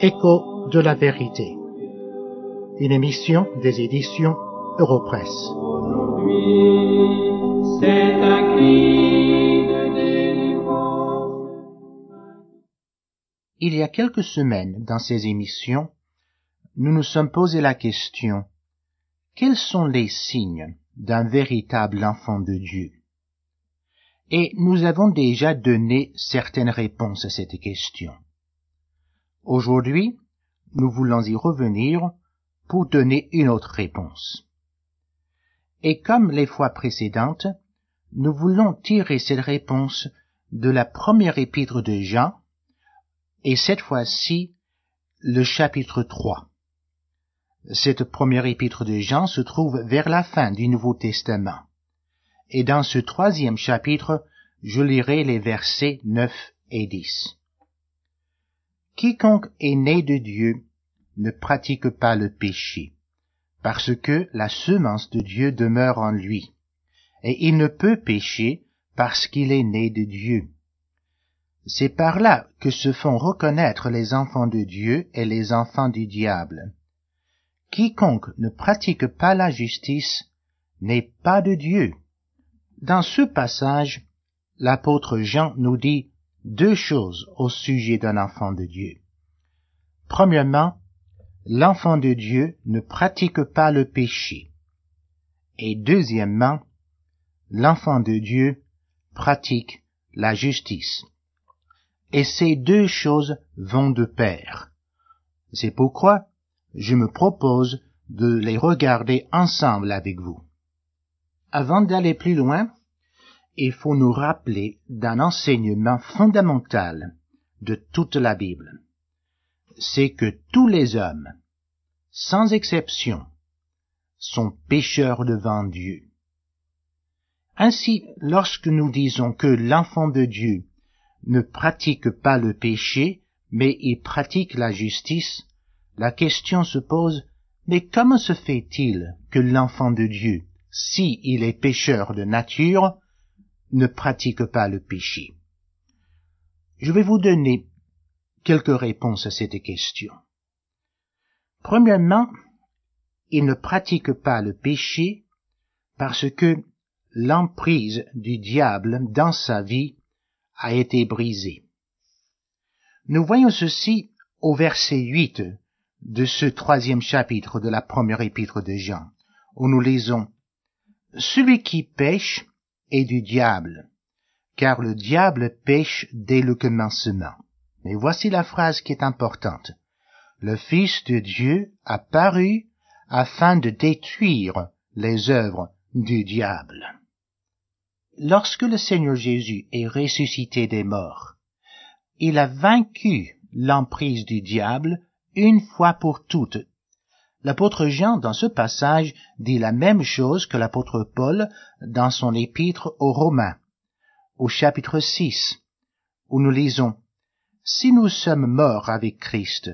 Écho de la vérité. Une émission des éditions Europresse. Il y a quelques semaines, dans ces émissions, nous nous sommes posé la question quels sont les signes d'un véritable enfant de Dieu? Et nous avons déjà donné certaines réponses à cette question. Aujourd'hui, nous voulons y revenir pour donner une autre réponse. Et comme les fois précédentes, nous voulons tirer cette réponse de la première épître de Jean, et cette fois-ci le chapitre 3. Cette première épître de Jean se trouve vers la fin du Nouveau Testament. Et dans ce troisième chapitre, je lirai les versets 9 et 10. Quiconque est né de Dieu ne pratique pas le péché, parce que la semence de Dieu demeure en lui, et il ne peut pécher parce qu'il est né de Dieu. C'est par là que se font reconnaître les enfants de Dieu et les enfants du diable. Quiconque ne pratique pas la justice n'est pas de Dieu. Dans ce passage, l'apôtre Jean nous dit deux choses au sujet d'un enfant de Dieu. Premièrement, l'enfant de Dieu ne pratique pas le péché. Et deuxièmement, l'enfant de Dieu pratique la justice. Et ces deux choses vont de pair. C'est pourquoi je me propose de les regarder ensemble avec vous. Avant d'aller plus loin, il faut nous rappeler d'un enseignement fondamental de toute la Bible. C'est que tous les hommes, sans exception, sont pécheurs devant Dieu. Ainsi, lorsque nous disons que l'enfant de Dieu ne pratique pas le péché, mais il pratique la justice, la question se pose, mais comment se fait-il que l'enfant de Dieu, si il est pécheur de nature, ne pratique pas le péché? Je vais vous donner quelques réponses à cette question. Premièrement, il ne pratique pas le péché parce que l'emprise du diable dans sa vie a été brisée. Nous voyons ceci au verset 8 de ce troisième chapitre de la première épître de Jean, où nous lisons Celui qui pêche et du diable, car le diable pêche dès le commencement. Mais voici la phrase qui est importante. Le Fils de Dieu a paru afin de détruire les œuvres du diable. Lorsque le Seigneur Jésus est ressuscité des morts, il a vaincu l'emprise du diable une fois pour toutes. L'apôtre Jean, dans ce passage, dit la même chose que l'apôtre Paul dans son épître aux Romains, au chapitre 6, où nous lisons Si nous sommes morts avec Christ,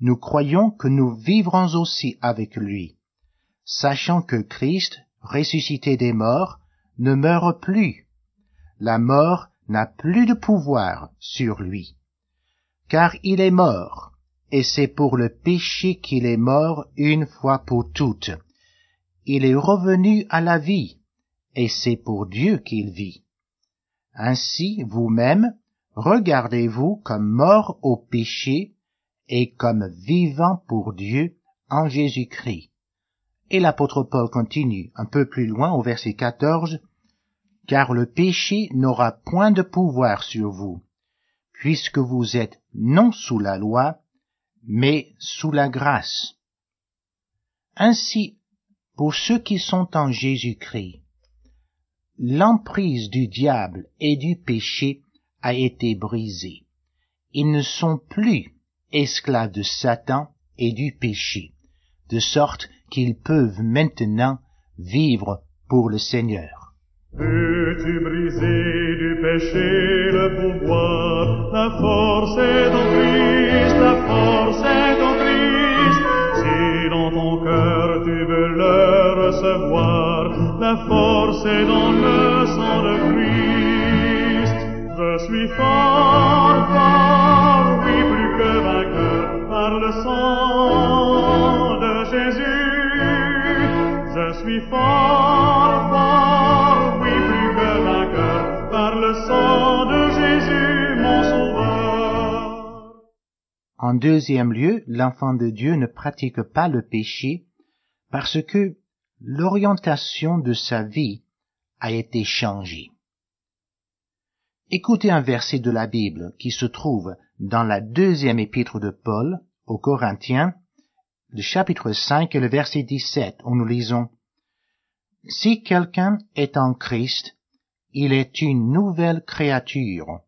nous croyons que nous vivrons aussi avec lui, sachant que Christ, ressuscité des morts, ne meurt plus. La mort n'a plus de pouvoir sur lui, car il est mort et c'est pour le péché qu'il est mort une fois pour toutes. Il est revenu à la vie, et c'est pour Dieu qu'il vit. Ainsi, vous-même, regardez-vous comme mort au péché et comme vivant pour Dieu en Jésus-Christ. Et l'apôtre Paul continue un peu plus loin au verset 14, car le péché n'aura point de pouvoir sur vous, puisque vous êtes non sous la loi, mais sous la grâce. Ainsi, pour ceux qui sont en Jésus-Christ, l'emprise du diable et du péché a été brisée. Ils ne sont plus esclaves de Satan et du péché, de sorte qu'ils peuvent maintenant vivre pour le Seigneur. Peux-tu briser du péché le pouvoir, la force est force est dans le sang de Christ. Je suis fort, fort, oui, plus que vainqueur par le sang de Jésus. Je suis fort, fort, oui, plus que vainqueur par le sang de Jésus, mon sauveur. En deuxième lieu, l'enfant de Dieu ne pratique pas le péché parce que l'orientation de sa vie a été changée. Écoutez un verset de la Bible qui se trouve dans la deuxième épître de Paul aux Corinthiens, le chapitre 5 et le verset 17, où nous lisons Si quelqu'un est en Christ, il est une nouvelle créature.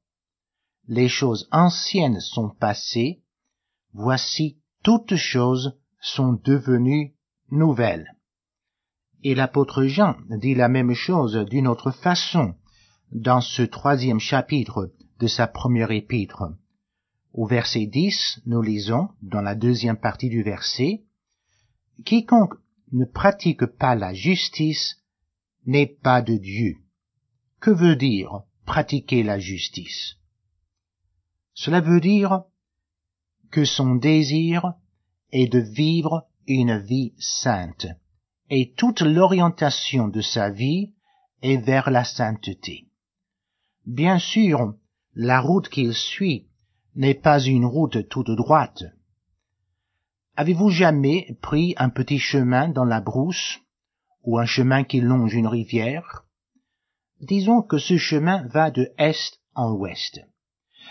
Les choses anciennes sont passées, voici toutes choses sont devenues nouvelles. Et l'apôtre Jean dit la même chose d'une autre façon dans ce troisième chapitre de sa première épître. Au verset 10, nous lisons, dans la deuxième partie du verset, Quiconque ne pratique pas la justice n'est pas de Dieu. Que veut dire pratiquer la justice? Cela veut dire que son désir est de vivre une vie sainte et toute l'orientation de sa vie est vers la sainteté. Bien sûr, la route qu'il suit n'est pas une route toute droite. Avez-vous jamais pris un petit chemin dans la brousse ou un chemin qui longe une rivière? Disons que ce chemin va de est en ouest.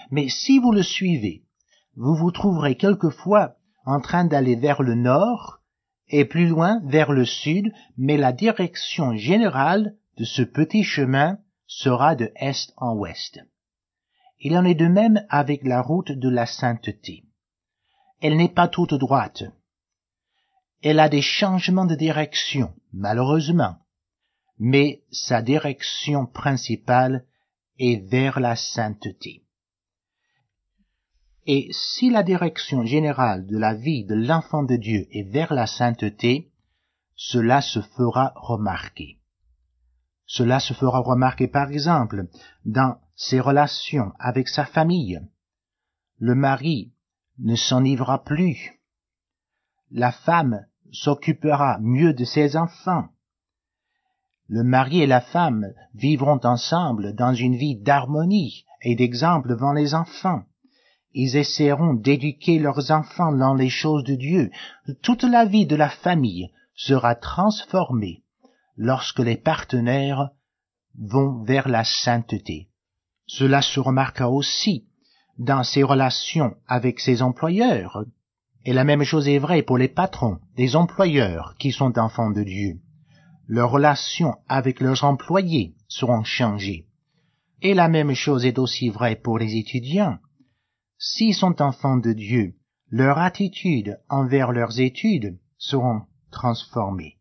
Mais si vous le suivez, vous vous trouverez quelquefois en train d'aller vers le nord et plus loin vers le sud, mais la direction générale de ce petit chemin sera de est en ouest. Il en est de même avec la route de la sainteté. Elle n'est pas toute droite. Elle a des changements de direction, malheureusement, mais sa direction principale est vers la sainteté. Et si la direction générale de la vie de l'enfant de Dieu est vers la sainteté, cela se fera remarquer. Cela se fera remarquer par exemple dans ses relations avec sa famille. Le mari ne s'enivrera plus. La femme s'occupera mieux de ses enfants. Le mari et la femme vivront ensemble dans une vie d'harmonie et d'exemple devant les enfants ils essaieront d'éduquer leurs enfants dans les choses de Dieu. Toute la vie de la famille sera transformée lorsque les partenaires vont vers la sainteté. Cela se remarquera aussi dans ses relations avec ses employeurs. Et la même chose est vraie pour les patrons, des employeurs qui sont enfants de Dieu. Leurs relations avec leurs employés seront changées. Et la même chose est aussi vraie pour les étudiants S'ils sont enfants de Dieu, leur attitude envers leurs études seront transformées.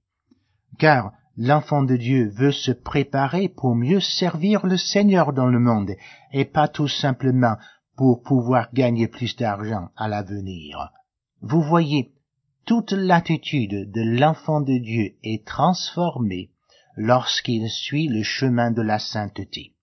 Car l'enfant de Dieu veut se préparer pour mieux servir le Seigneur dans le monde et pas tout simplement pour pouvoir gagner plus d'argent à l'avenir. Vous voyez, toute l'attitude de l'enfant de Dieu est transformée lorsqu'il suit le chemin de la sainteté.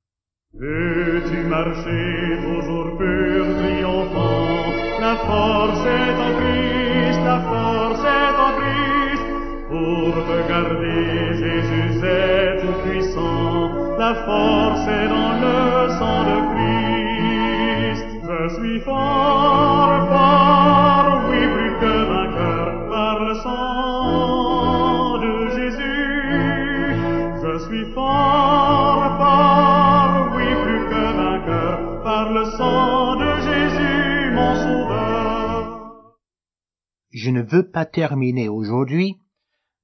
Force est dans le sang de Christ. Je suis fort, Je ne veux pas terminer aujourd'hui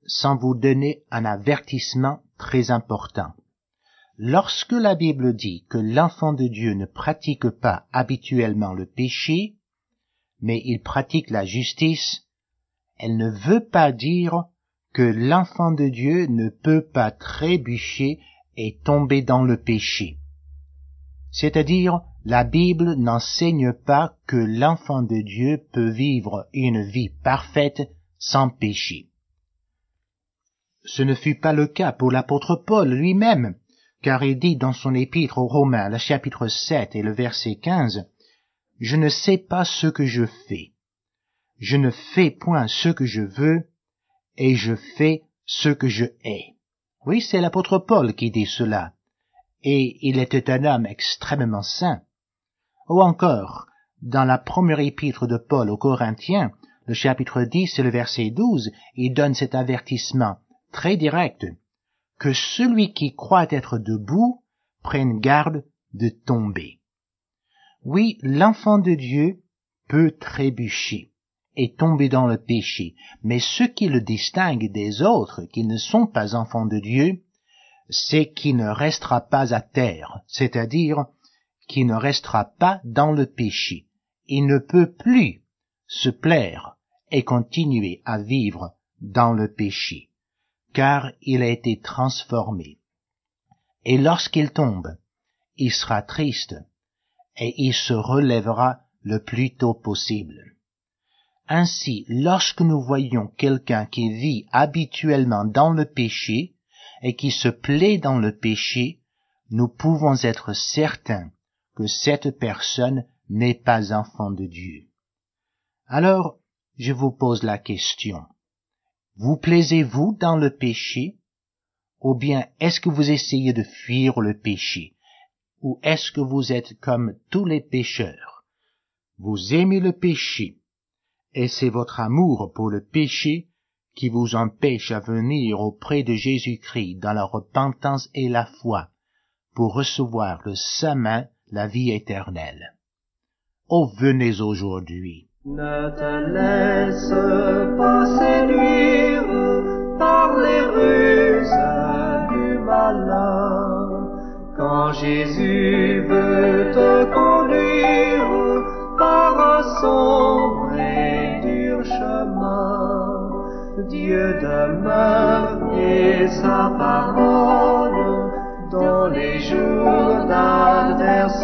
sans vous donner un avertissement très important. Lorsque la Bible dit que l'enfant de Dieu ne pratique pas habituellement le péché, mais il pratique la justice, elle ne veut pas dire que l'enfant de Dieu ne peut pas trébucher et tomber dans le péché. C'est-à-dire la Bible n'enseigne pas que l'enfant de Dieu peut vivre une vie parfaite sans péché. ce ne fut pas le cas pour l'apôtre Paul lui-même, car il dit dans son épître aux Romains, le chapitre 7 et le verset 15, Je ne sais pas ce que je fais. Je ne fais point ce que je veux, et je fais ce que je hais. Oui, c'est l'apôtre Paul qui dit cela, et il était un homme extrêmement saint. Ou encore, dans la première épître de Paul aux Corinthiens, le chapitre 10 et le verset 12, il donne cet avertissement très direct, que celui qui croit être debout prenne garde de tomber. Oui, l'enfant de Dieu peut trébucher et tomber dans le péché, mais ce qui le distingue des autres qui ne sont pas enfants de Dieu, c'est qu'il ne restera pas à terre, c'est-à-dire qu'il ne restera pas dans le péché. Il ne peut plus se plaire et continuer à vivre dans le péché, car il a été transformé. Et lorsqu'il tombe, il sera triste, et il se relèvera le plus tôt possible. Ainsi, lorsque nous voyons quelqu'un qui vit habituellement dans le péché et qui se plaît dans le péché, nous pouvons être certains que cette personne n'est pas enfant de Dieu. Alors, je vous pose la question. Vous plaisez-vous dans le péché? Ou bien est-ce que vous essayez de fuir le péché? Ou est-ce que vous êtes comme tous les pécheurs? Vous aimez le péché, et c'est votre amour pour le péché qui vous empêche à venir auprès de Jésus-Christ dans la repentance et la foi pour recevoir le saint la vie éternelle. Oh, venez aujourd'hui ne te laisse pas séduire par les ruses du malin. Quand Jésus Dieu demeure et sa parole dans les jours d'adversité.